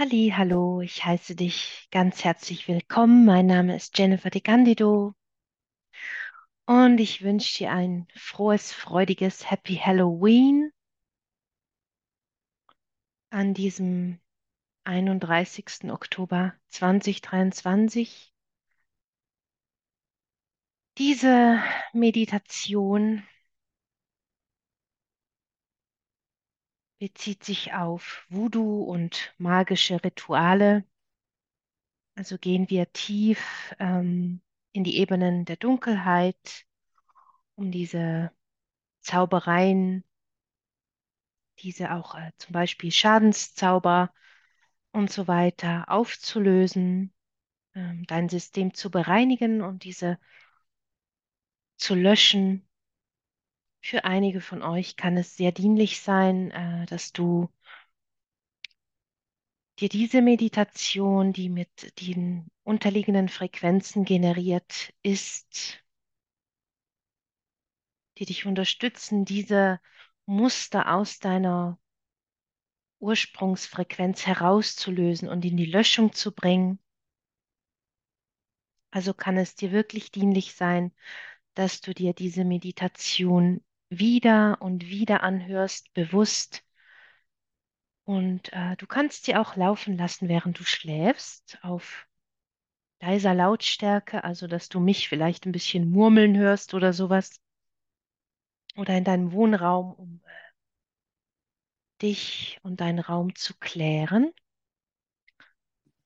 Halli, hallo, ich heiße dich ganz herzlich willkommen. Mein Name ist Jennifer de Candido und ich wünsche dir ein frohes, freudiges Happy Halloween an diesem 31. Oktober 2023. Diese Meditation bezieht sich auf Voodoo und magische Rituale. Also gehen wir tief ähm, in die Ebenen der Dunkelheit, um diese Zaubereien, diese auch äh, zum Beispiel Schadenszauber und so weiter aufzulösen, ähm, dein System zu bereinigen und diese zu löschen. Für einige von euch kann es sehr dienlich sein, äh, dass du dir diese Meditation, die mit den unterliegenden Frequenzen generiert ist, die dich unterstützen, diese Muster aus deiner Ursprungsfrequenz herauszulösen und in die Löschung zu bringen. Also kann es dir wirklich dienlich sein, dass du dir diese Meditation wieder und wieder anhörst, bewusst. Und äh, du kannst sie auch laufen lassen, während du schläfst, auf leiser Lautstärke, also dass du mich vielleicht ein bisschen murmeln hörst oder sowas. Oder in deinem Wohnraum, um äh, dich und deinen Raum zu klären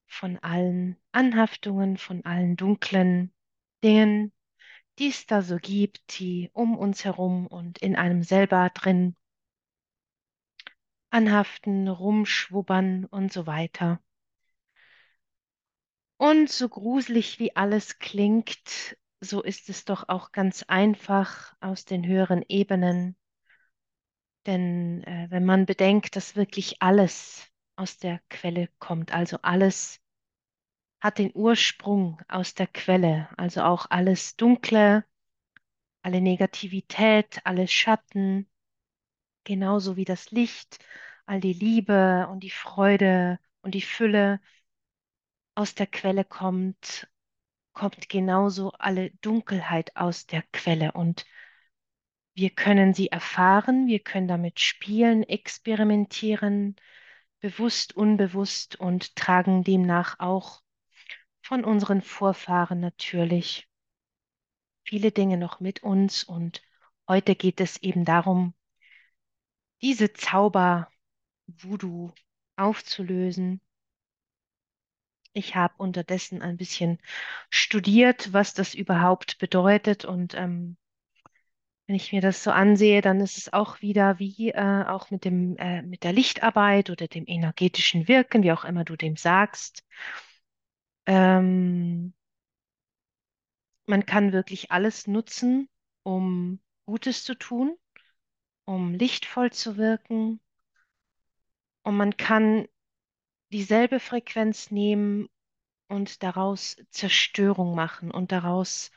von allen Anhaftungen, von allen dunklen Dingen, die es da so gibt, die um uns herum und in einem selber drin anhaften, rumschwubbern und so weiter. Und so gruselig wie alles klingt, so ist es doch auch ganz einfach aus den höheren Ebenen. Denn äh, wenn man bedenkt, dass wirklich alles aus der Quelle kommt, also alles hat den Ursprung aus der Quelle, also auch alles Dunkle, alle Negativität, alles Schatten, genauso wie das Licht, all die Liebe und die Freude und die Fülle aus der Quelle kommt, kommt genauso alle Dunkelheit aus der Quelle. Und wir können sie erfahren, wir können damit spielen, experimentieren, bewusst, unbewusst und tragen demnach auch von unseren Vorfahren natürlich viele Dinge noch mit uns und heute geht es eben darum, diese Zauber Voodoo aufzulösen. Ich habe unterdessen ein bisschen studiert, was das überhaupt bedeutet und ähm, wenn ich mir das so ansehe, dann ist es auch wieder wie äh, auch mit dem äh, mit der Lichtarbeit oder dem energetischen Wirken, wie auch immer du dem sagst. Ähm, man kann wirklich alles nutzen, um Gutes zu tun, um lichtvoll zu wirken, und man kann dieselbe Frequenz nehmen und daraus Zerstörung machen und daraus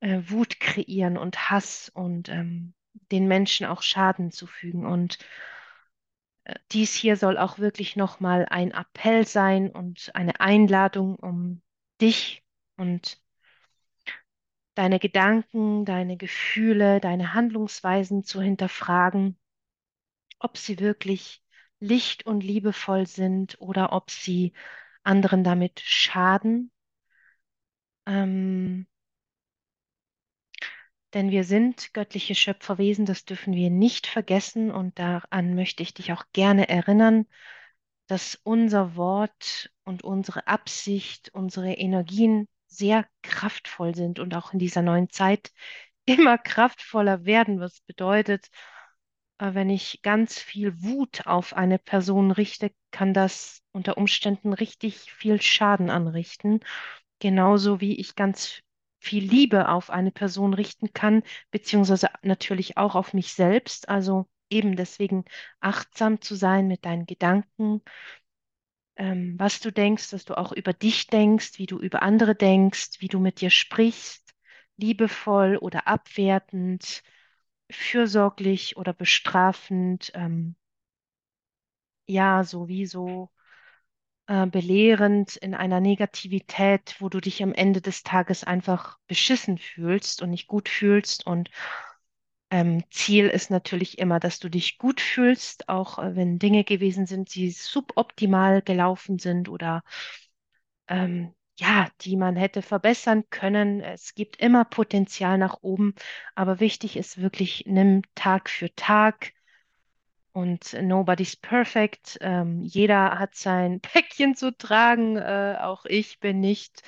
äh, Wut kreieren und Hass und ähm, den Menschen auch Schaden zufügen. Und dies hier soll auch wirklich nochmal ein Appell sein und eine Einladung, um dich und deine Gedanken, deine Gefühle, deine Handlungsweisen zu hinterfragen, ob sie wirklich licht und liebevoll sind oder ob sie anderen damit schaden. Ähm, denn wir sind göttliche Schöpferwesen, das dürfen wir nicht vergessen und daran möchte ich dich auch gerne erinnern, dass unser Wort und unsere Absicht, unsere Energien sehr kraftvoll sind und auch in dieser neuen Zeit immer kraftvoller werden, was bedeutet, äh, wenn ich ganz viel Wut auf eine Person richte, kann das unter Umständen richtig viel Schaden anrichten. Genauso wie ich ganz viel Liebe auf eine Person richten kann, beziehungsweise natürlich auch auf mich selbst. Also eben deswegen achtsam zu sein mit deinen Gedanken, ähm, was du denkst, dass du auch über dich denkst, wie du über andere denkst, wie du mit dir sprichst, liebevoll oder abwertend, fürsorglich oder bestrafend. Ähm, ja, sowieso äh, belehrend in einer Negativität, wo du dich am Ende des Tages einfach beschissen fühlst und nicht gut fühlst. Und ähm, Ziel ist natürlich immer, dass du dich gut fühlst, auch äh, wenn Dinge gewesen sind, die suboptimal gelaufen sind oder ähm, ja, die man hätte verbessern können. Es gibt immer Potenzial nach oben, aber wichtig ist wirklich, nimm Tag für Tag und nobody's perfect. Ähm, jeder hat sein Päckchen zu tragen. Äh, auch ich bin nicht,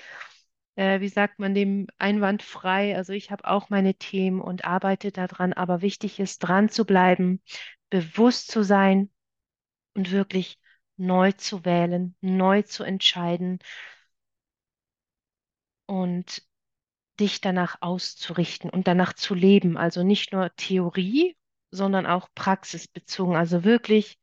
äh, wie sagt man dem, einwandfrei. Also ich habe auch meine Themen und arbeite daran. Aber wichtig ist, dran zu bleiben, bewusst zu sein und wirklich neu zu wählen, neu zu entscheiden und dich danach auszurichten und danach zu leben. Also nicht nur Theorie, sondern auch praxisbezogen. Also wirklich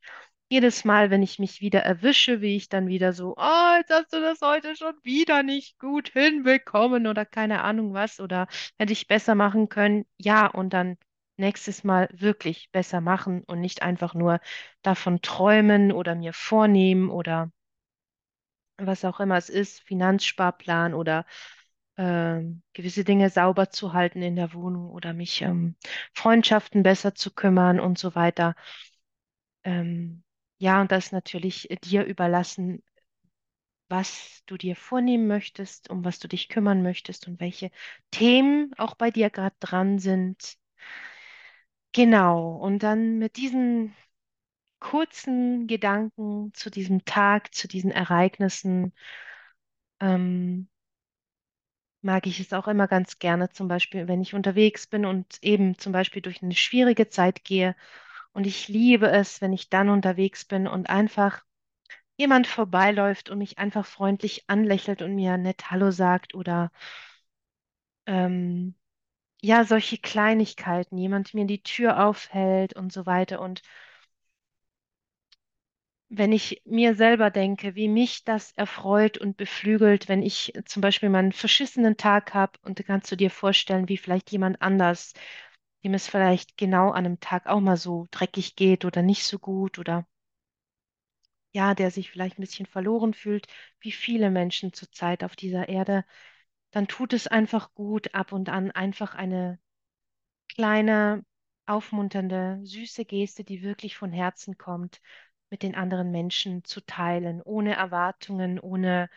jedes Mal, wenn ich mich wieder erwische, wie ich dann wieder so, oh, jetzt hast du das heute schon wieder nicht gut hinbekommen oder keine Ahnung was oder hätte ich besser machen können. Ja, und dann nächstes Mal wirklich besser machen und nicht einfach nur davon träumen oder mir vornehmen oder was auch immer es ist, Finanzsparplan oder ähm, gewisse Dinge sauber zu halten in der Wohnung oder mich um Freundschaften besser zu kümmern und so weiter. Ähm, ja, und das ist natürlich dir überlassen, was du dir vornehmen möchtest, um was du dich kümmern möchtest und welche Themen auch bei dir gerade dran sind. Genau, und dann mit diesen kurzen Gedanken zu diesem Tag, zu diesen Ereignissen, ähm, mag ich es auch immer ganz gerne, zum Beispiel, wenn ich unterwegs bin und eben zum Beispiel durch eine schwierige Zeit gehe. Und ich liebe es, wenn ich dann unterwegs bin und einfach jemand vorbeiläuft und mich einfach freundlich anlächelt und mir nett Hallo sagt oder ähm, ja, solche Kleinigkeiten, jemand mir die Tür aufhält und so weiter. Und wenn ich mir selber denke, wie mich das erfreut und beflügelt, wenn ich zum Beispiel mal einen verschissenen Tag habe und da kannst du dir vorstellen, wie vielleicht jemand anders, dem es vielleicht genau an einem Tag auch mal so dreckig geht oder nicht so gut oder ja, der sich vielleicht ein bisschen verloren fühlt, wie viele Menschen zurzeit auf dieser Erde, dann tut es einfach gut, ab und an einfach eine kleine, aufmunternde, süße Geste, die wirklich von Herzen kommt, mit den anderen Menschen zu teilen, ohne Erwartungen, ohne,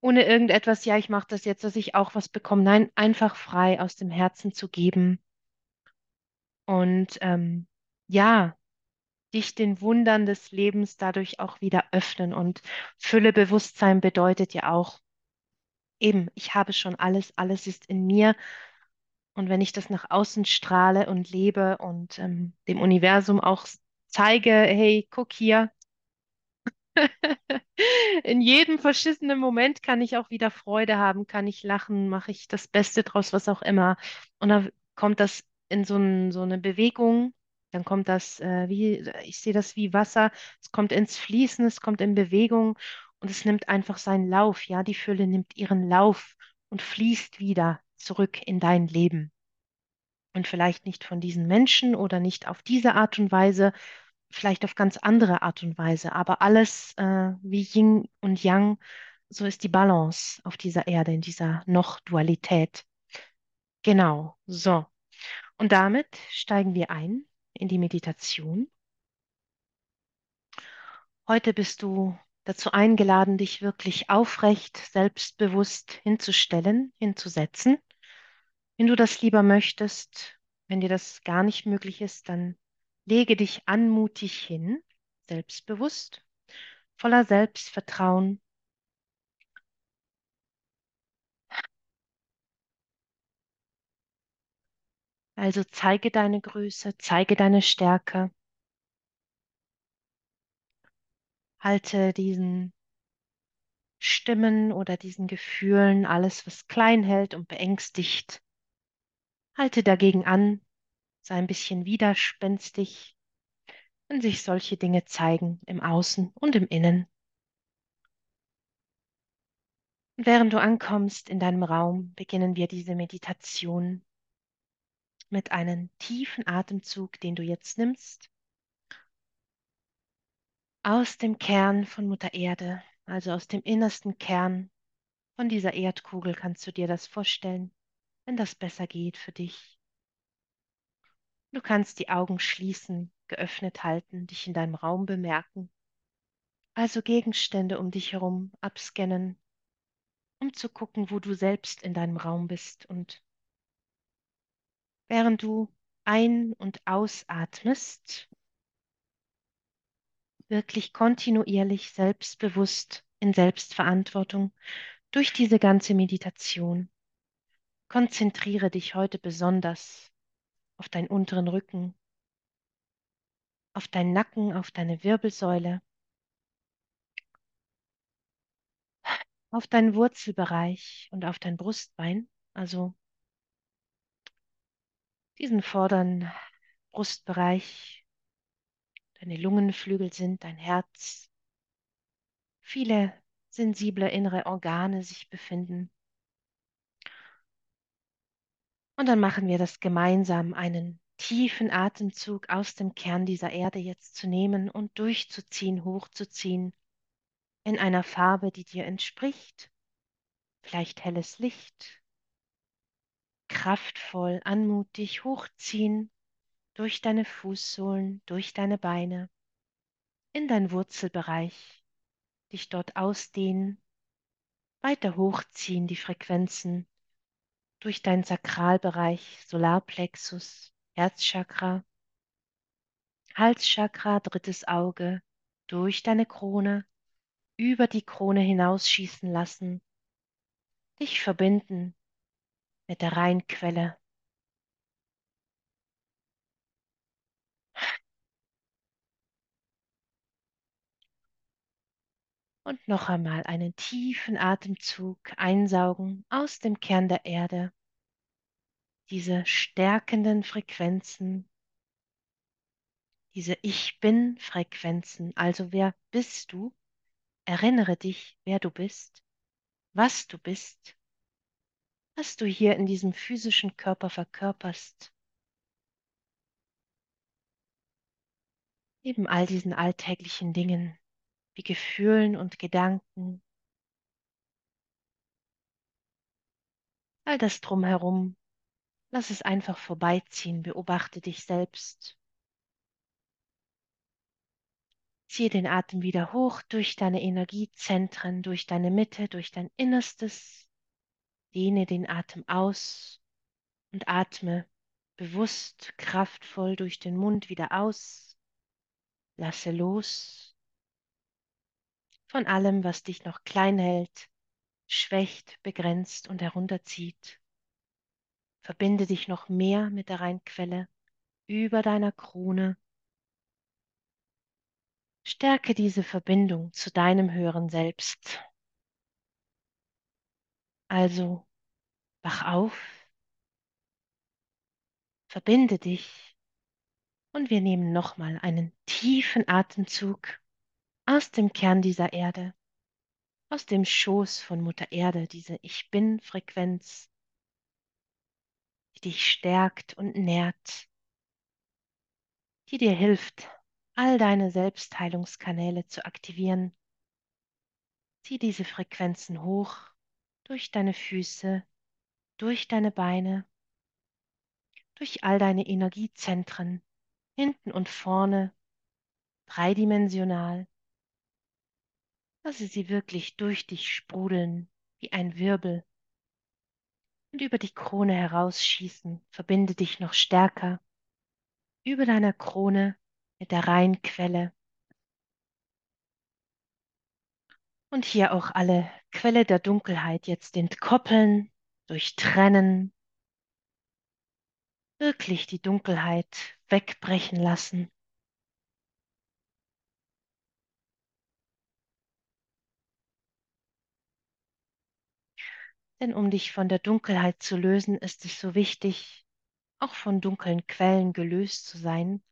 ohne irgendetwas, ja, ich mache das jetzt, dass ich auch was bekomme. Nein, einfach frei aus dem Herzen zu geben und ähm, ja, dich den Wundern des Lebens dadurch auch wieder öffnen. Und Fülle Bewusstsein bedeutet ja auch, eben, ich habe schon alles, alles ist in mir. Und wenn ich das nach außen strahle und lebe und ähm, dem Universum auch zeige, hey, guck hier, in jedem verschissenen Moment kann ich auch wieder Freude haben, kann ich lachen, mache ich das Beste draus, was auch immer. Und dann kommt das in so, ein, so eine Bewegung, dann kommt das, äh, wie, ich sehe das wie Wasser, es kommt ins Fließen, es kommt in Bewegung und es nimmt einfach seinen Lauf. Ja, die Fülle nimmt ihren Lauf und fließt wieder zurück in dein Leben. Und vielleicht nicht von diesen Menschen oder nicht auf diese Art und Weise, vielleicht auf ganz andere Art und Weise, aber alles äh, wie Yin und Yang, so ist die Balance auf dieser Erde, in dieser Noch-Dualität. Genau, so. Und damit steigen wir ein in die Meditation. Heute bist du dazu eingeladen, dich wirklich aufrecht, selbstbewusst hinzustellen, hinzusetzen. Wenn du das lieber möchtest, wenn dir das gar nicht möglich ist, dann lege dich anmutig hin, selbstbewusst, voller Selbstvertrauen. Also zeige deine Größe, zeige deine Stärke. Halte diesen Stimmen oder diesen Gefühlen alles, was klein hält und beängstigt. Halte dagegen an, sei ein bisschen widerspenstig, wenn sich solche Dinge zeigen im Außen und im Innen. Und während du ankommst in deinem Raum, beginnen wir diese Meditation mit einem tiefen Atemzug, den du jetzt nimmst, aus dem Kern von Mutter Erde, also aus dem innersten Kern von dieser Erdkugel kannst du dir das vorstellen, wenn das besser geht für dich. Du kannst die Augen schließen, geöffnet halten, dich in deinem Raum bemerken, also Gegenstände um dich herum abscannen, um zu gucken, wo du selbst in deinem Raum bist. Und während du ein- und ausatmest, wirklich kontinuierlich selbstbewusst in Selbstverantwortung durch diese ganze Meditation. Konzentriere dich heute besonders auf deinen unteren Rücken, auf deinen Nacken, auf deine Wirbelsäule, auf deinen Wurzelbereich und auf dein Brustbein, also diesen vorderen Brustbereich, deine Lungenflügel sind, dein Herz, viele sensible innere Organe sich befinden. Und dann machen wir das gemeinsam, einen tiefen Atemzug aus dem Kern dieser Erde jetzt zu nehmen und durchzuziehen, hochzuziehen in einer Farbe, die dir entspricht. Vielleicht helles Licht, kraftvoll, anmutig hochziehen durch deine Fußsohlen, durch deine Beine, in dein Wurzelbereich, dich dort ausdehnen, weiter hochziehen die Frequenzen durch deinen Sakralbereich, Solarplexus, Herzchakra, Halschakra, drittes Auge, durch deine Krone, über die Krone hinausschießen lassen, dich verbinden mit der Reinquelle. Und noch einmal einen tiefen Atemzug einsaugen aus dem Kern der Erde. Diese stärkenden Frequenzen, diese Ich bin-Frequenzen. Also wer bist du? Erinnere dich, wer du bist, was du bist, was du hier in diesem physischen Körper verkörperst. Neben all diesen alltäglichen Dingen wie Gefühlen und Gedanken, all das drumherum, lass es einfach vorbeiziehen, beobachte dich selbst. Ziehe den Atem wieder hoch durch deine Energiezentren, durch deine Mitte, durch dein Innerstes. Dehne den Atem aus und atme bewusst, kraftvoll durch den Mund wieder aus. Lasse los von allem, was dich noch klein hält, schwächt, begrenzt und herunterzieht. Verbinde dich noch mehr mit der Reinquelle über deiner Krone. Stärke diese Verbindung zu deinem höheren Selbst. Also wach auf, verbinde dich und wir nehmen nochmal einen tiefen Atemzug aus dem Kern dieser Erde, aus dem Schoß von Mutter Erde, diese Ich bin-Frequenz, die dich stärkt und nährt, die dir hilft, all deine Selbstheilungskanäle zu aktivieren. Zieh diese Frequenzen hoch durch deine Füße, durch deine Beine, durch all deine Energiezentren, hinten und vorne, dreidimensional. Lasse sie wirklich durch dich sprudeln wie ein Wirbel und über die Krone herausschießen. Verbinde dich noch stärker über deiner Krone mit der Rheinquelle. Und hier auch alle Quelle der Dunkelheit jetzt entkoppeln, durchtrennen, wirklich die Dunkelheit wegbrechen lassen. Denn um dich von der Dunkelheit zu lösen, ist es so wichtig, auch von dunklen Quellen gelöst zu sein.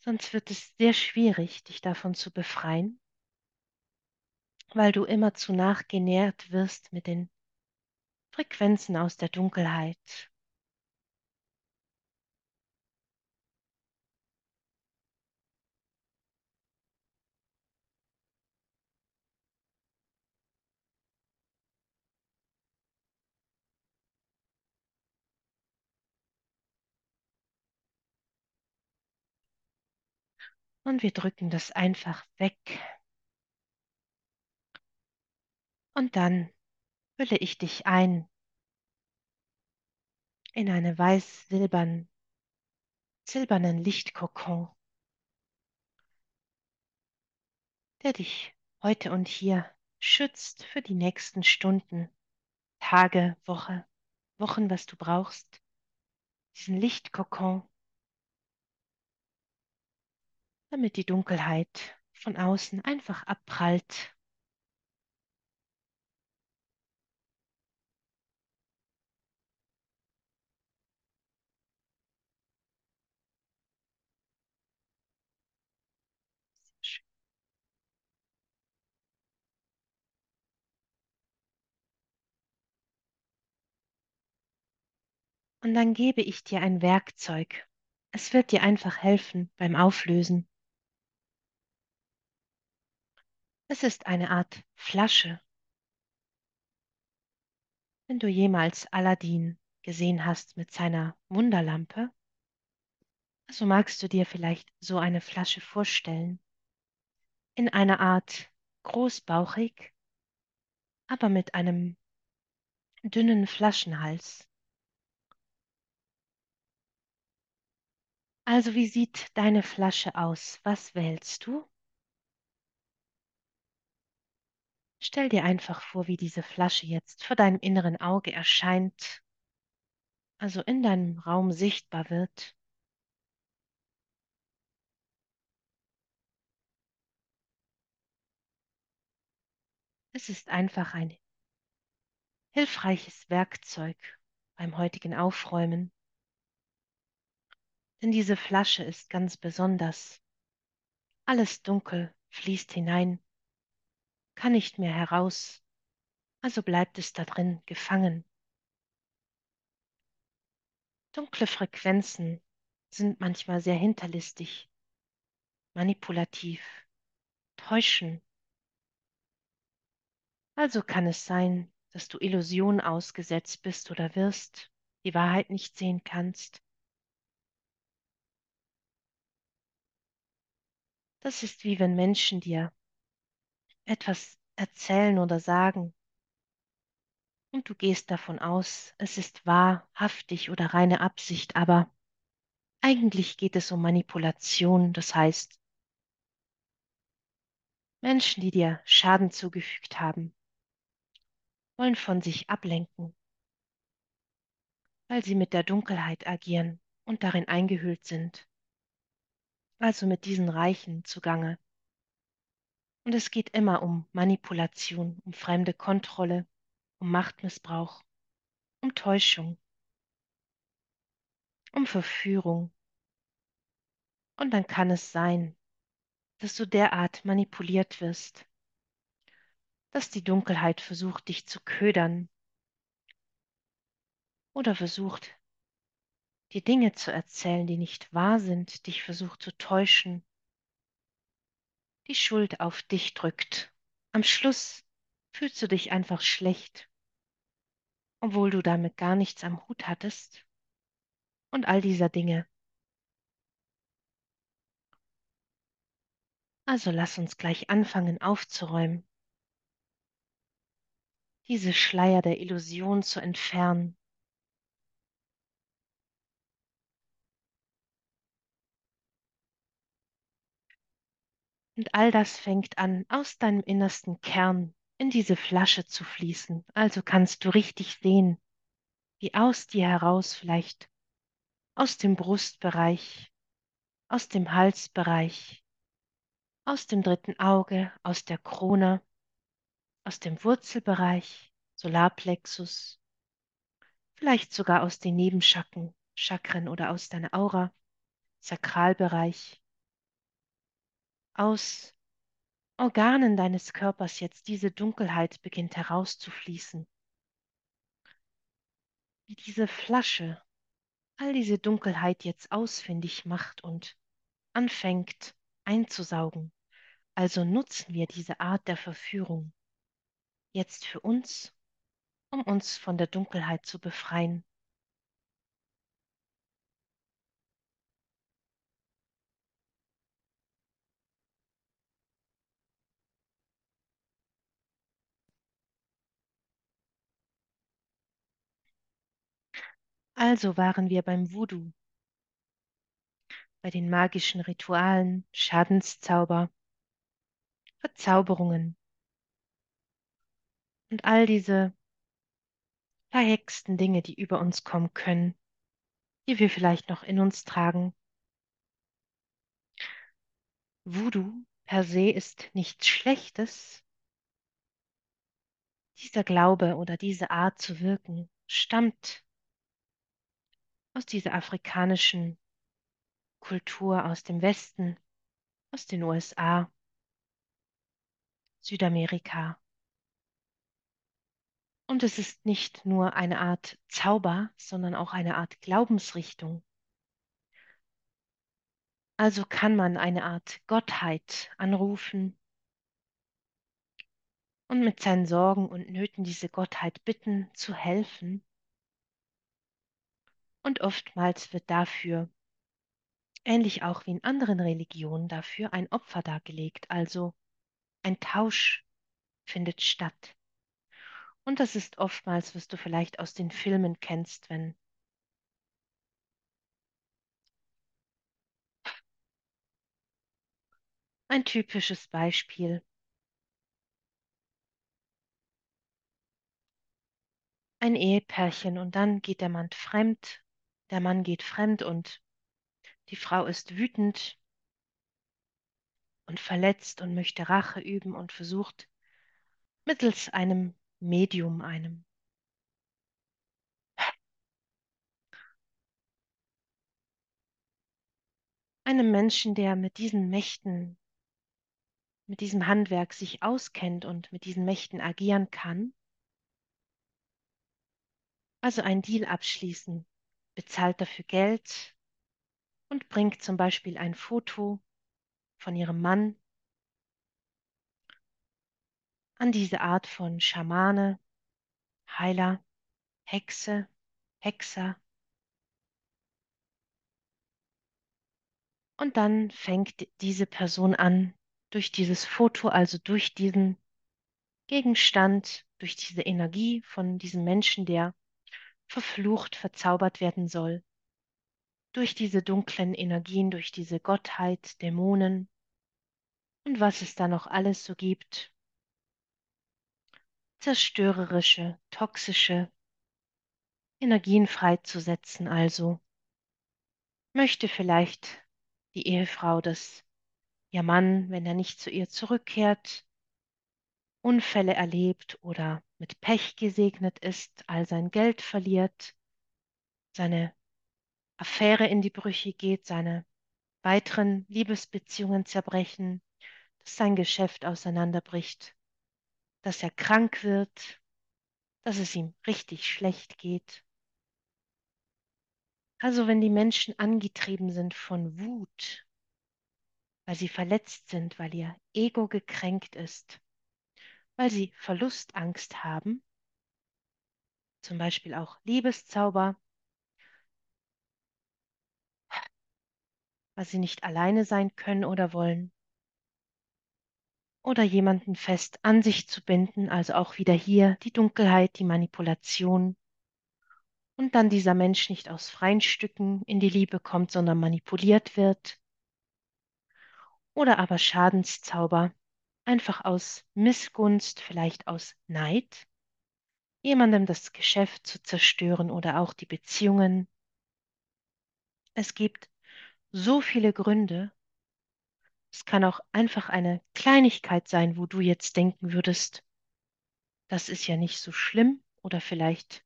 Sonst wird es sehr schwierig, dich davon zu befreien, weil du immer zu nachgenährt wirst mit den Frequenzen aus der Dunkelheit. Und wir drücken das einfach weg. Und dann hülle ich dich ein in eine weiß-silbern, silbernen Lichtkokon, der dich heute und hier schützt für die nächsten Stunden, Tage, Woche, Wochen, was du brauchst. Diesen Lichtkokon, damit die Dunkelheit von außen einfach abprallt. Und dann gebe ich dir ein Werkzeug. Es wird dir einfach helfen beim Auflösen. Es ist eine Art Flasche. Wenn du jemals Aladdin gesehen hast mit seiner Wunderlampe, so magst du dir vielleicht so eine Flasche vorstellen. In einer Art großbauchig, aber mit einem dünnen Flaschenhals. Also wie sieht deine Flasche aus? Was wählst du? Stell dir einfach vor, wie diese Flasche jetzt vor deinem inneren Auge erscheint, also in deinem Raum sichtbar wird. Es ist einfach ein hilfreiches Werkzeug beim heutigen Aufräumen. Denn diese Flasche ist ganz besonders. Alles dunkel fließt hinein, kann nicht mehr heraus, also bleibt es da drin gefangen. Dunkle Frequenzen sind manchmal sehr hinterlistig, manipulativ, täuschen Also kann es sein, dass du Illusion ausgesetzt bist oder wirst, die Wahrheit nicht sehen kannst. Das ist wie wenn Menschen dir etwas erzählen oder sagen und du gehst davon aus, es ist wahrhaftig oder reine Absicht, aber eigentlich geht es um Manipulation, das heißt Menschen, die dir Schaden zugefügt haben, wollen von sich ablenken, weil sie mit der Dunkelheit agieren und darin eingehüllt sind, also mit diesen Reichen zugange. Und es geht immer um Manipulation, um fremde Kontrolle, um Machtmissbrauch, um Täuschung, um Verführung. Und dann kann es sein, dass du derart manipuliert wirst, dass die Dunkelheit versucht, dich zu ködern oder versucht, dir Dinge zu erzählen, die nicht wahr sind, dich versucht zu täuschen, die Schuld auf dich drückt. Am Schluss fühlst du dich einfach schlecht, obwohl du damit gar nichts am Hut hattest und all dieser Dinge. Also lass uns gleich anfangen aufzuräumen, diese Schleier der Illusion zu entfernen. Und all das fängt an, aus deinem innersten Kern in diese Flasche zu fließen. Also kannst du richtig sehen, wie aus dir heraus vielleicht aus dem Brustbereich, aus dem Halsbereich, aus dem dritten Auge, aus der Krone, aus dem Wurzelbereich, Solarplexus, vielleicht sogar aus den Nebenchakren, Chakren oder aus deiner Aura, Sakralbereich, aus Organen deines Körpers jetzt diese Dunkelheit beginnt herauszufließen. Wie diese Flasche all diese Dunkelheit jetzt ausfindig macht und anfängt einzusaugen. Also nutzen wir diese Art der Verführung jetzt für uns, um uns von der Dunkelheit zu befreien. Also waren wir beim Voodoo, bei den magischen Ritualen, Schadenszauber, Verzauberungen und all diese verhexten Dinge, die über uns kommen können, die wir vielleicht noch in uns tragen. Voodoo per se ist nichts Schlechtes. Dieser Glaube oder diese Art zu wirken stammt aus dieser afrikanischen Kultur aus dem Westen, aus den USA, Südamerika. Und es ist nicht nur eine Art Zauber, sondern auch eine Art Glaubensrichtung. Also kann man eine Art Gottheit anrufen und mit seinen Sorgen und Nöten diese Gottheit bitten zu helfen. Und oftmals wird dafür, ähnlich auch wie in anderen Religionen, dafür ein Opfer dargelegt, also ein Tausch findet statt. Und das ist oftmals, was du vielleicht aus den Filmen kennst, wenn ein typisches Beispiel. Ein Ehepärchen und dann geht der Mann fremd, der Mann geht fremd und die Frau ist wütend und verletzt und möchte Rache üben und versucht mittels einem Medium, einem einem Menschen, der mit diesen Mächten, mit diesem Handwerk sich auskennt und mit diesen Mächten agieren kann, also einen Deal abschließen, bezahlt dafür Geld und bringt zum Beispiel ein Foto von ihrem Mann an diese Art von Schamane, Heiler, Hexe, Hexer. Und dann fängt diese Person an, durch dieses Foto, also durch diesen Gegenstand, durch diese Energie von diesem Menschen, der verflucht, verzaubert werden soll, durch diese dunklen Energien, durch diese Gottheit, Dämonen. Und was es da noch alles so gibt, zerstörerische, toxische Energien freizusetzen. Also. Möchte vielleicht die Ehefrau, dass ihr Mann, wenn er nicht zu ihr zurückkehrt, Unfälle erlebt oder mit Pech gesegnet ist, all sein Geld verliert, seine Affäre in die Brüche geht, seine weiteren Liebesbeziehungen zerbrechen, dass sein Geschäft auseinanderbricht, dass er krank wird, dass es ihm richtig schlecht geht. Also wenn die Menschen angetrieben sind von Wut, weil sie verletzt sind, weil ihr Ego gekränkt ist, weil sie Verlustangst haben, zum Beispiel auch Liebeszauber, weil sie nicht alleine sein können oder wollen, oder jemanden fest an sich zu binden, also auch wieder hier die Dunkelheit, die Manipulation, und dann dieser Mensch nicht aus freien Stücken in die Liebe kommt, sondern manipuliert wird, oder aber Schadenszauber, einfach aus Missgunst, vielleicht aus Neid, jemandem das Geschäft zu zerstören oder auch die Beziehungen. Es gibt so viele Gründe. Es kann auch einfach eine Kleinigkeit sein, wo du jetzt denken würdest, das ist ja nicht so schlimm oder vielleicht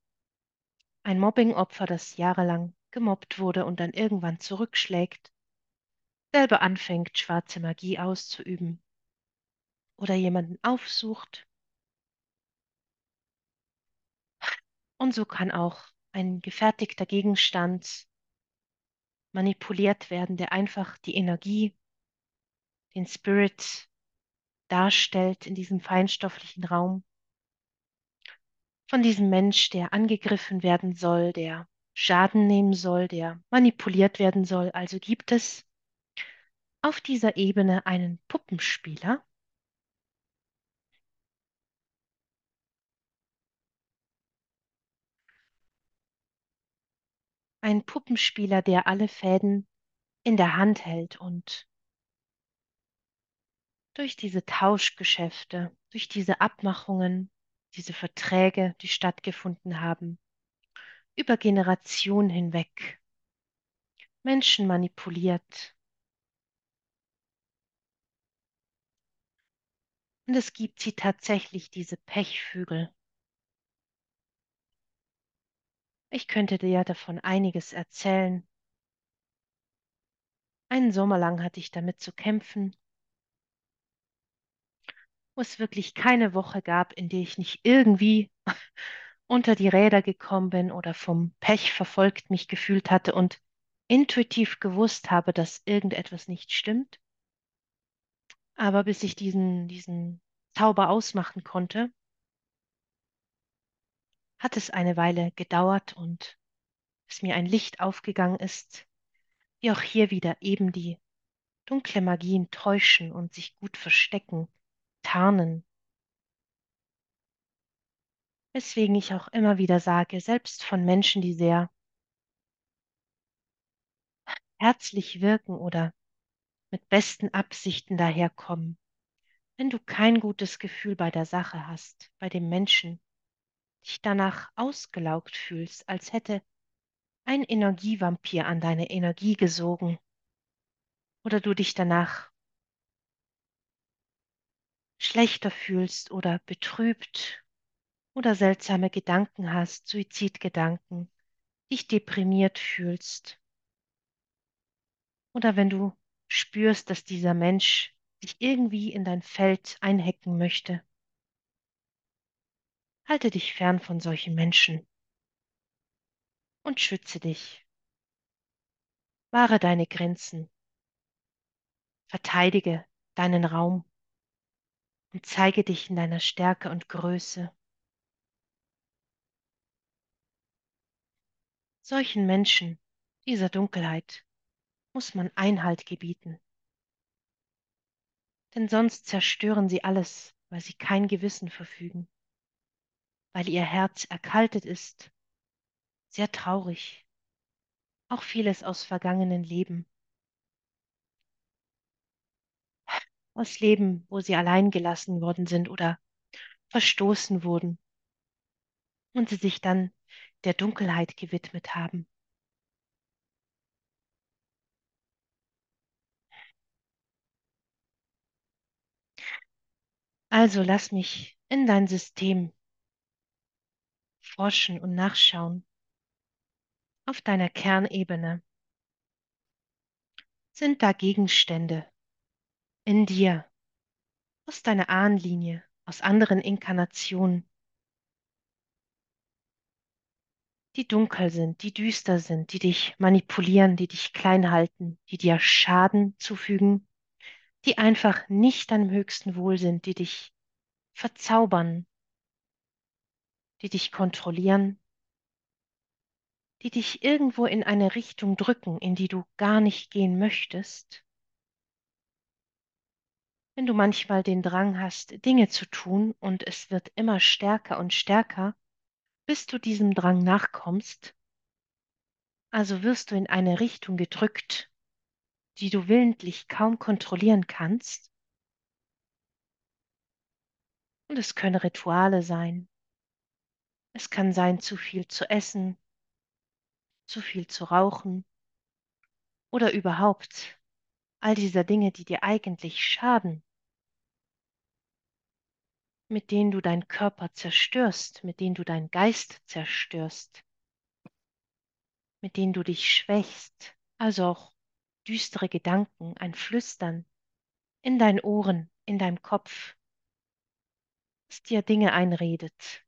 ein Mobbingopfer, das jahrelang gemobbt wurde und dann irgendwann zurückschlägt, selber anfängt, schwarze Magie auszuüben oder jemanden aufsucht. Und so kann auch ein gefertigter Gegenstand manipuliert werden, der einfach die Energie, den Spirit darstellt in diesem feinstofflichen Raum. Von diesem Mensch, der angegriffen werden soll, der Schaden nehmen soll, der manipuliert werden soll. Also gibt es auf dieser Ebene einen Puppenspieler, ein Puppenspieler, der alle Fäden in der Hand hält und durch diese Tauschgeschäfte, durch diese Abmachungen, diese Verträge, die stattgefunden haben, über Generationen hinweg Menschen manipuliert. Und es gibt sie tatsächlich, diese Pechvögel. Ich könnte dir ja davon einiges erzählen. Einen Sommer lang hatte ich damit zu kämpfen, wo es wirklich keine Woche gab, in der ich nicht irgendwie unter die Räder gekommen bin oder vom Pech verfolgt mich gefühlt hatte und intuitiv gewusst habe, dass irgendetwas nicht stimmt. Aber bis ich diesen, diesen Zauber ausmachen konnte, hat es eine Weile gedauert und bis mir ein Licht aufgegangen ist, wie auch hier wieder eben die dunkle Magien täuschen und sich gut verstecken, tarnen. Weswegen ich auch immer wieder sage, selbst von Menschen, die sehr herzlich wirken oder mit besten Absichten daherkommen, wenn du kein gutes Gefühl bei der Sache hast, bei dem Menschen, dich danach ausgelaugt fühlst, als hätte ein Energievampir an deine Energie gesogen, oder du dich danach schlechter fühlst oder betrübt oder seltsame Gedanken hast, Suizidgedanken, dich deprimiert fühlst, oder wenn du spürst, dass dieser Mensch dich irgendwie in dein Feld einhecken möchte. Halte dich fern von solchen Menschen und schütze dich. Wahre deine Grenzen. Verteidige deinen Raum und zeige dich in deiner Stärke und Größe. Solchen Menschen, dieser Dunkelheit, muss man Einhalt gebieten. Denn sonst zerstören sie alles, weil sie kein Gewissen verfügen, weil ihr Herz erkaltet ist, sehr traurig, auch vieles aus vergangenen Leben, aus Leben, wo sie allein gelassen worden sind oder verstoßen wurden und sie sich dann der Dunkelheit gewidmet haben. Also lass mich in dein System forschen und nachschauen. Auf deiner Kernebene sind da Gegenstände in dir, aus deiner Ahnenlinie, aus anderen Inkarnationen, die dunkel sind, die düster sind, die dich manipulieren, die dich klein halten, die dir Schaden zufügen, die einfach nicht deinem höchsten Wohl sind, die dich verzaubern, die dich kontrollieren, die dich irgendwo in eine Richtung drücken, in die du gar nicht gehen möchtest. Wenn du manchmal den Drang hast, Dinge zu tun und es wird immer stärker und stärker, bis du diesem Drang nachkommst, also wirst du in eine Richtung gedrückt, die du willentlich kaum kontrollieren kannst. Und es können Rituale sein. Es kann sein, zu viel zu essen, zu viel zu rauchen oder überhaupt all dieser Dinge, die dir eigentlich schaden, mit denen du deinen Körper zerstörst, mit denen du deinen Geist zerstörst, mit denen du dich schwächst, also auch düstere Gedanken, ein Flüstern in deinen Ohren, in deinem Kopf, das dir Dinge einredet,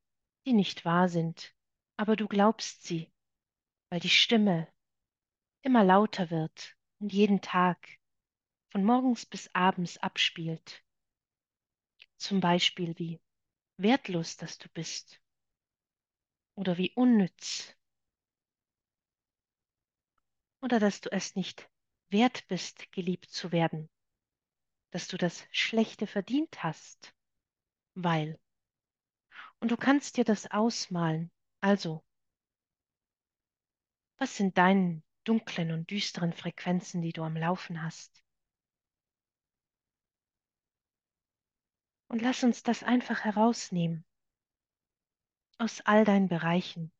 die nicht wahr sind, aber du glaubst sie, weil die Stimme immer lauter wird und jeden Tag von morgens bis abends abspielt. Zum Beispiel wie wertlos, dass du bist oder wie unnütz oder dass du es nicht wert bist, geliebt zu werden, dass du das Schlechte verdient hast, weil. Und du kannst dir das ausmalen. Also, Was sind deine dunklen und düsteren Frequenzen, die du am Laufen hast? Und lass uns das einfach herausnehmen aus all deinen Bereichen.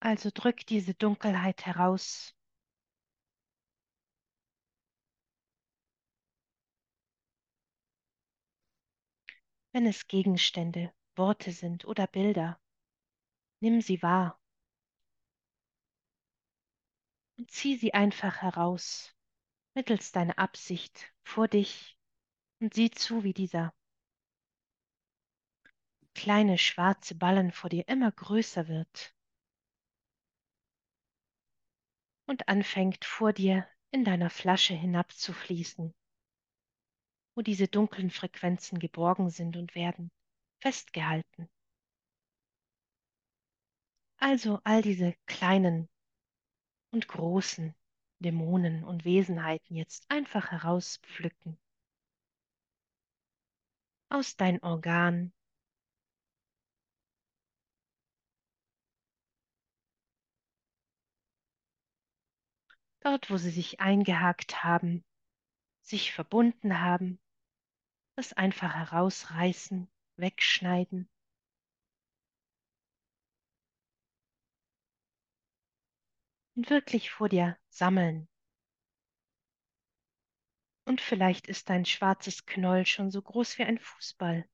Also drück diese Dunkelheit heraus. Wenn es Gegenstände, Worte sind oder Bilder, nimm sie wahr. Und zieh sie einfach heraus, mittels deiner Absicht vor dich und sieh zu, wie dieser kleine schwarze Ballen vor dir immer größer wird und anfängt vor dir in deiner Flasche hinabzufließen, wo diese dunklen Frequenzen geborgen sind und werden festgehalten. Also all diese kleinen und großen Dämonen und Wesenheiten jetzt einfach herauspflücken aus dein Organ, dort wo sie sich eingehakt haben, sich verbunden haben, das einfach herausreißen, wegschneiden. Und wirklich vor dir sammeln. Und vielleicht ist dein schwarzes Knoll schon so groß wie ein Fußball.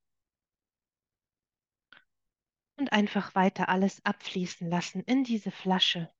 Und einfach weiter alles abfließen lassen in diese Flasche.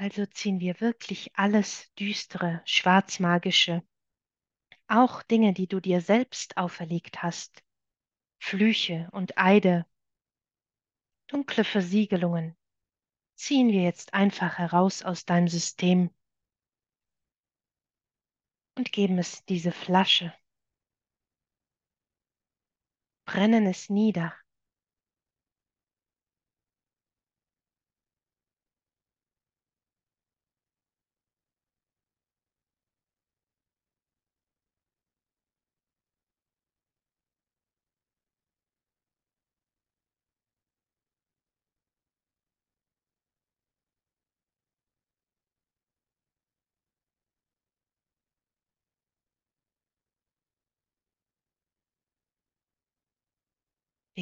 Also ziehen wir wirklich alles Düstere, Schwarzmagische, auch Dinge, die du dir selbst auferlegt hast, Flüche und Eide, dunkle Versiegelungen, ziehen wir jetzt einfach heraus aus deinem System und geben es diese Flasche, brennen es nieder.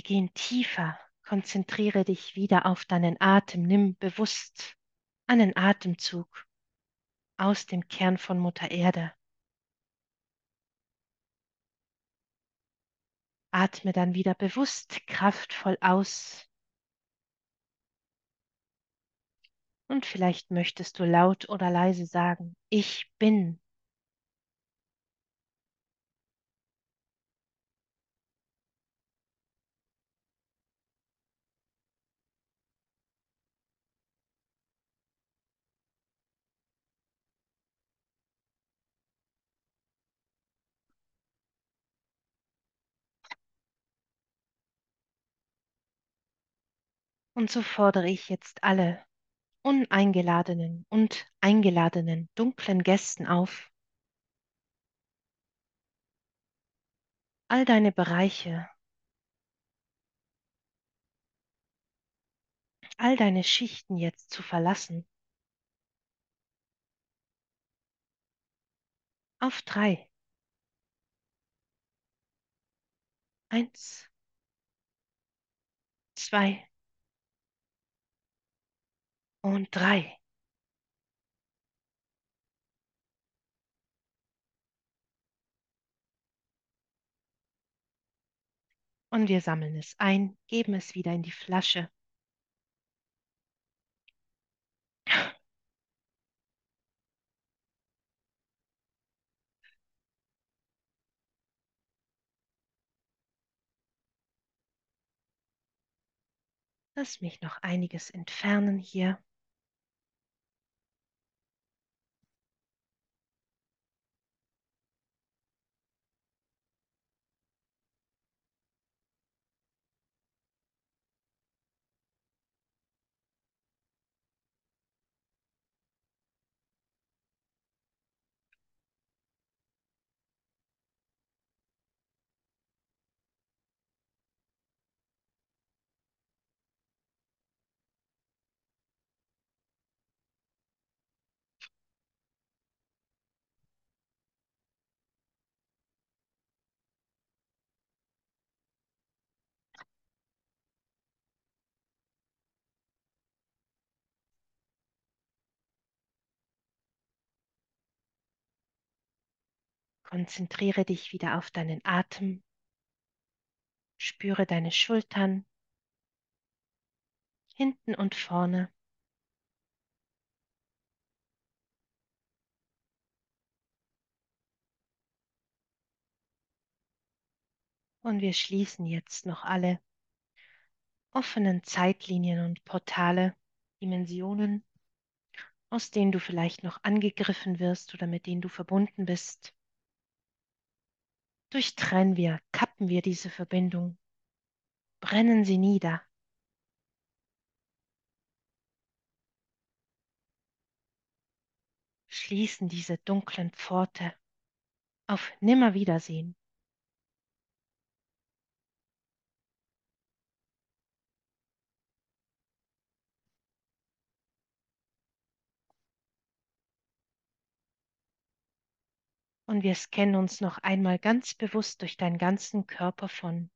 Gehen tiefer. Konzentriere dich wieder auf deinen Atem. Nimm bewusst einen Atemzug aus dem Kern von Mutter Erde. Atme dann wieder bewusst kraftvoll aus. Und vielleicht möchtest du laut oder leise sagen, ich bin. Und so fordere ich jetzt alle uneingeladenen und eingeladenen dunklen Gästen auf, all deine Bereiche, all deine Schichten jetzt zu verlassen. Auf drei. Eins, zwei und drei. Und wir sammeln es ein, geben es wieder in die Flasche. Lass mich noch einiges entfernen hier. Konzentriere dich wieder auf deinen Atem. Spüre deine Schultern, hinten und vorne. Und wir schließen jetzt noch alle offenen Zeitlinien und Portale, Dimensionen, aus denen du vielleicht noch angegriffen wirst oder mit denen du verbunden bist. Durchtrennen wir, kappen wir diese Verbindung, brennen sie nieder. Schließen diese dunklen Pforte auf Nimmerwiedersehen. Und wir scannen uns noch einmal ganz bewusst durch deinen ganzen Körper von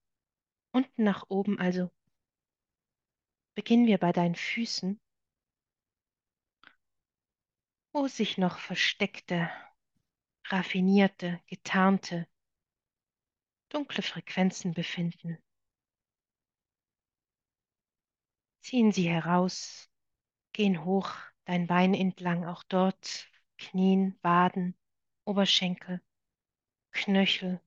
unten nach oben. Also beginnen wir bei deinen Füßen, wo sich noch versteckte, raffinierte, getarnte, dunkle Frequenzen befinden. Ziehen sie heraus, gehen hoch, dein Bein entlang, auch dort Knien, Waden, Oberschenkel, Knöchel,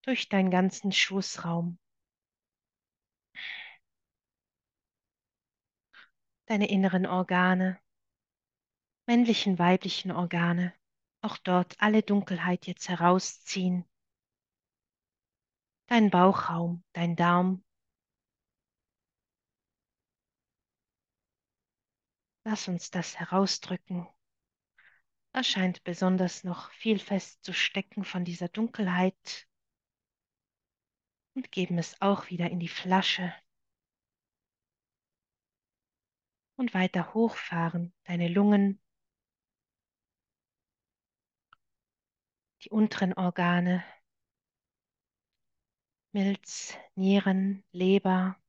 durch deinen ganzen Schoßraum. Deine inneren Organe, männlichen, weiblichen Organe, auch dort alle Dunkelheit jetzt herausziehen. Dein Bauchraum, dein Darm. Lass uns das herausdrücken. Da scheint besonders noch viel fest zu stecken von dieser Dunkelheit. Und geben es auch wieder in die Flasche. Und weiter hochfahren, deine Lungen, die unteren Organe, Milz, Nieren, Leber,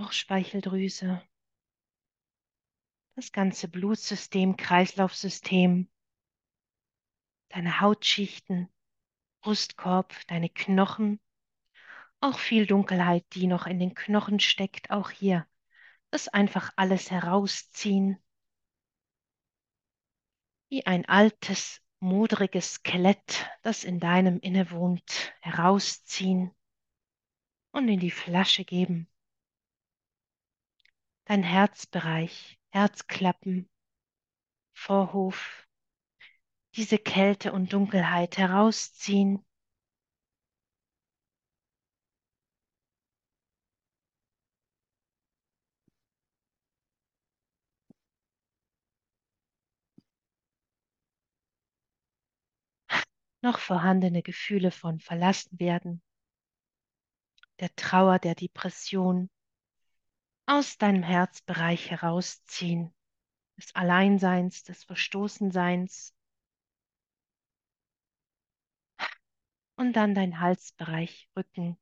Bauchspeicheldrüse, das ganze Blutsystem, Kreislaufsystem, deine Hautschichten, Brustkorb, deine Knochen, auch viel Dunkelheit, die noch in den Knochen steckt, auch hier. Das einfach alles herausziehen, wie ein altes, modriges Skelett, das in deinem Inne wohnt, herausziehen und in die Flasche geben. Dein Herzbereich, Herzklappen, Vorhof, diese Kälte und Dunkelheit herausziehen. Noch vorhandene Gefühle von Verlassenwerden, der Trauer, der Depression aus deinem Herzbereich herausziehen, des Alleinseins, des Verstoßenseins, und dann dein Halsbereich, Rücken,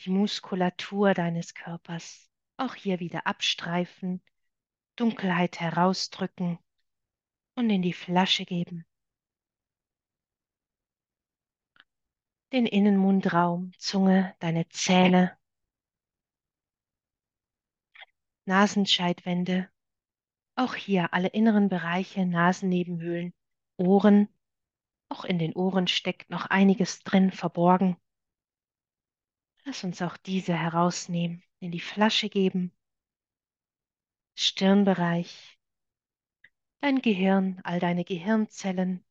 die Muskulatur deines Körpers. Auch hier wieder abstreifen, Dunkelheit herausdrücken. und in die Flasche geben. Den Innenmundraum, Zunge, deine Zähne, Nasenscheidwände, auch hier alle inneren Bereiche, Nasennebenhöhlen, Ohren. Auch in den Ohren steckt noch einiges drin verborgen. Lass uns auch diese herausnehmen, in die Flasche geben. Stirnbereich, dein Gehirn, all deine Gehirnzellen.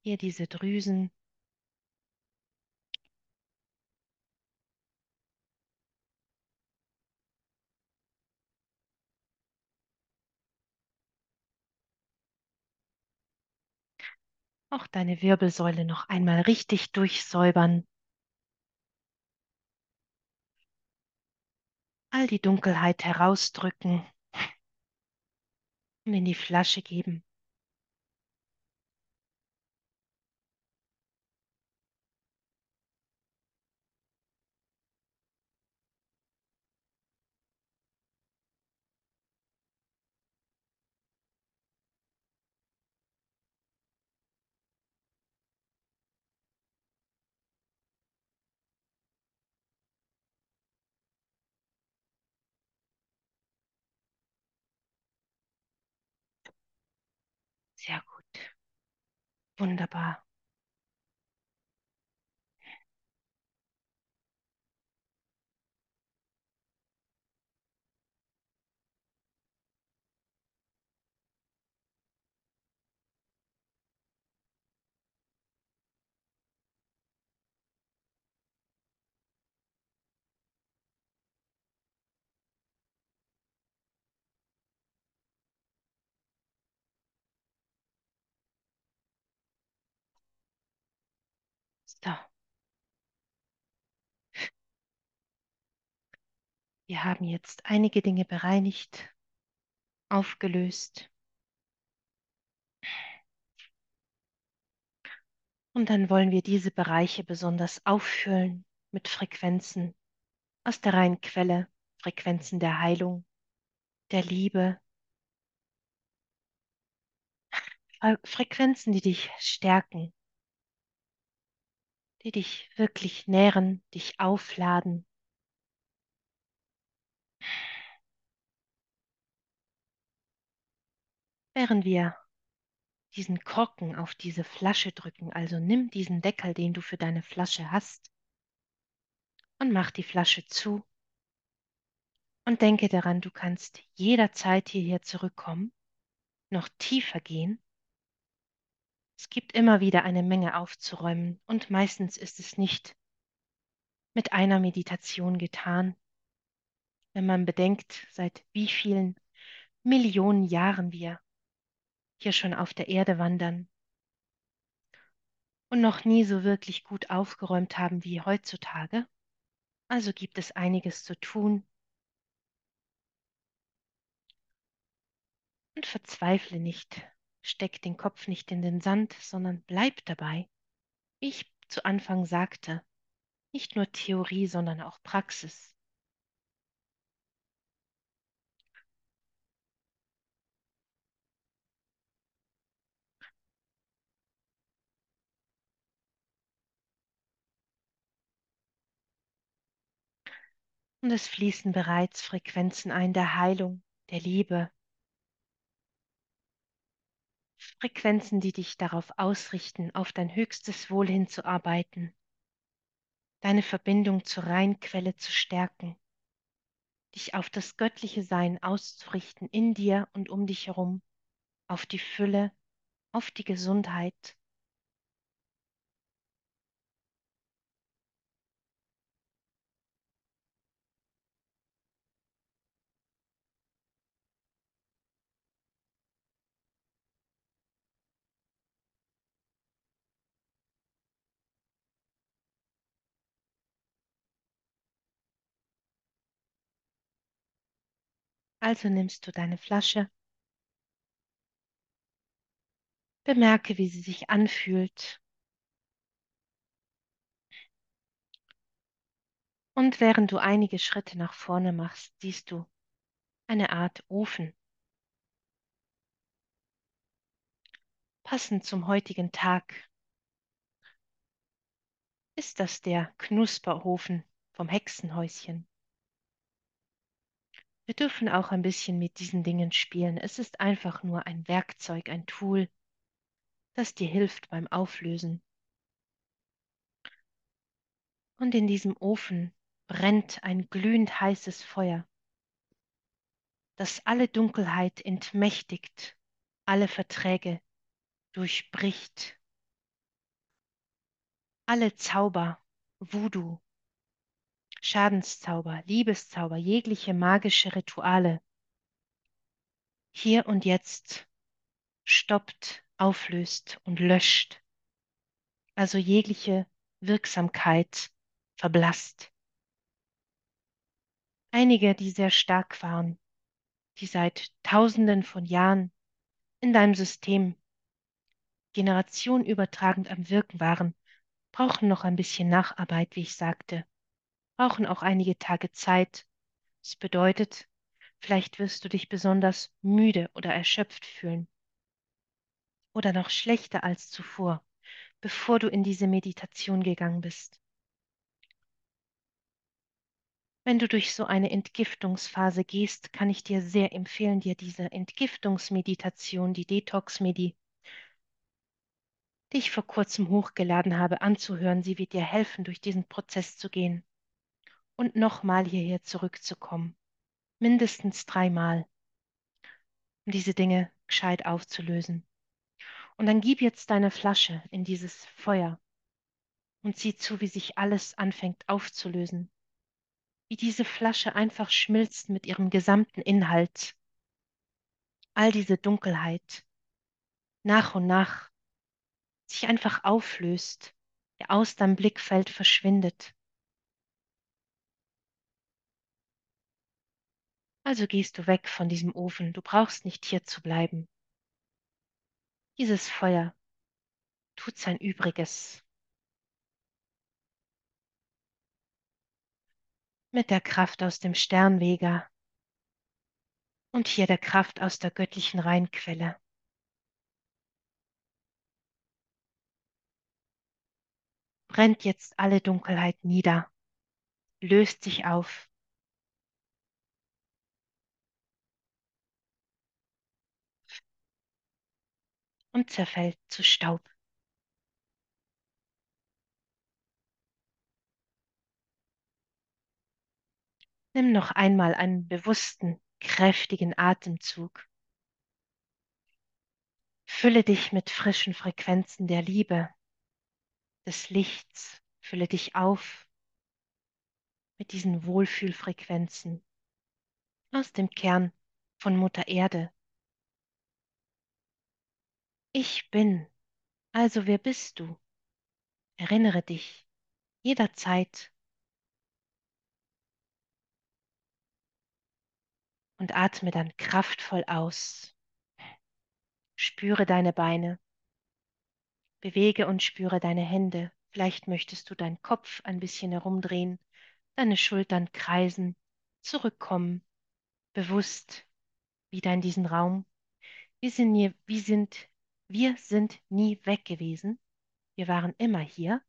Hier diese Drüsen. Auch deine Wirbelsäule noch einmal richtig durchsäubern. All die Dunkelheit herausdrücken und in die Flasche geben. Sehr gut. Wunderbar. So, wir haben jetzt einige Dinge bereinigt, aufgelöst. Und dann wollen wir diese Bereiche besonders auffüllen mit Frequenzen aus der reinen Quelle, Frequenzen der Heilung, der Liebe, Fre- Frequenzen, die dich stärken, die dich wirklich nähren, dich aufladen. Während wir diesen Korken auf diese Flasche drücken, also nimm diesen Deckel, den du für deine Flasche hast, und mach die Flasche zu und denke daran, du kannst jederzeit hierher zurückkommen, noch tiefer gehen. Es gibt immer wieder eine Menge aufzuräumen und meistens ist es nicht mit einer Meditation getan. Wenn man bedenkt, seit wie vielen Millionen Jahren wir hier schon auf der Erde wandern und noch nie so wirklich gut aufgeräumt haben wie heutzutage. Also gibt es einiges zu tun. Und verzweifle nicht, steck den Kopf nicht in den Sand, sondern bleib dabei. Wie ich zu Anfang sagte, nicht nur Theorie, sondern auch Praxis. Und es fließen bereits Frequenzen ein der Heilung, der Liebe. Frequenzen, die dich darauf ausrichten, auf dein höchstes Wohl hinzuarbeiten, deine Verbindung zur Reinquelle zu stärken, dich auf das göttliche Sein auszurichten in dir und um dich herum, auf die Fülle, auf die Gesundheit. also nimmst du deine Flasche. Bemerke, wie sie sich anfühlt. Und während du einige Schritte nach vorne machst, siehst du eine Art Ofen. Passend zum heutigen Tag ist das der Knusperofen vom Hexenhäuschen. Wir dürfen auch ein bisschen mit diesen Dingen spielen. Es ist einfach nur ein Werkzeug, ein Tool, das dir hilft beim Auflösen. Und in diesem Ofen brennt ein glühend heißes Feuer, das alle Dunkelheit entmächtigt, alle Verträge durchbricht, alle Zauber, Voodoo, Schadenszauber, Liebeszauber, jegliche magische Rituale hier und jetzt stoppt, auflöst und löscht. Also jegliche Wirksamkeit verblasst. Einige, die sehr stark waren, die seit Tausenden von Jahren in deinem System generationenübertragend am Wirken waren, brauchen noch ein bisschen Nacharbeit, wie ich sagte, brauchen auch einige Tage Zeit. Das bedeutet, vielleicht wirst du dich besonders müde oder erschöpft fühlen oder noch schlechter als zuvor, bevor du in diese Meditation gegangen bist. Wenn du durch so eine Entgiftungsphase gehst, kann ich dir sehr empfehlen, dir diese Entgiftungsmeditation, die Detox-Medi, die ich vor kurzem hochgeladen habe, anzuhören. Sie wird dir helfen, durch diesen Prozess zu gehen und nochmal hierher zurückzukommen. Mindestens dreimal, um diese Dinge gescheit aufzulösen. Und dann gib jetzt deine Flasche in dieses Feuer und sieh zu, wie sich alles anfängt aufzulösen. Wie diese Flasche einfach schmilzt mit ihrem gesamten Inhalt. All diese Dunkelheit nach und nach sich einfach auflöst, ja aus deinem Blickfeld verschwindet. Also gehst du weg von diesem Ofen, du brauchst nicht hier zu bleiben. Dieses Feuer tut sein Übriges. Mit der Kraft aus dem Sternweger und hier der Kraft aus der göttlichen Rheinquelle. Brennt jetzt alle Dunkelheit nieder, löst sich auf. Und zerfällt zu Staub. Nimm noch einmal einen bewussten, kräftigen Atemzug. Fülle dich mit frischen Frequenzen der Liebe, des Lichts. Fülle dich auf mit diesen Wohlfühlfrequenzen aus dem Kern von Mutter Erde. Ich bin, also wer bist du? Erinnere dich jederzeit und atme dann kraftvoll aus. Spüre deine Beine, bewege und spüre deine Hände. Vielleicht möchtest du deinen Kopf ein bisschen herumdrehen, deine Schultern kreisen, zurückkommen, bewusst wieder in diesen Raum. Wir sind, nie, wir sind, wir sind nie weg gewesen. Wir waren immer hier.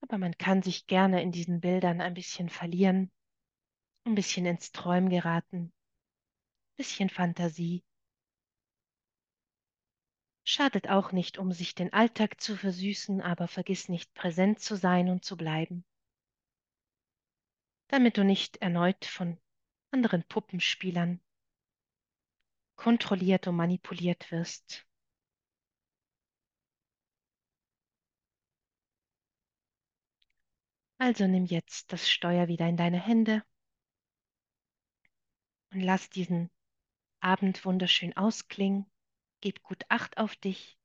Aber man kann sich gerne in diesen Bildern ein bisschen verlieren, ein bisschen ins Träumen geraten, ein bisschen Fantasie. Schadet auch nicht, um sich den Alltag zu versüßen, aber vergiss nicht präsent zu sein und zu bleiben, damit du nicht erneut von anderen Puppenspielern kontrolliert und manipuliert wirst. Also nimm jetzt das Steuer wieder in deine Hände und lass diesen Abend wunderschön ausklingen. Gib gut Acht auf dich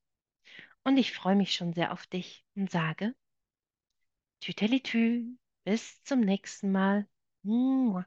und ich freue mich schon sehr auf dich und sage Tütelitü, bis zum nächsten Mal. Mua.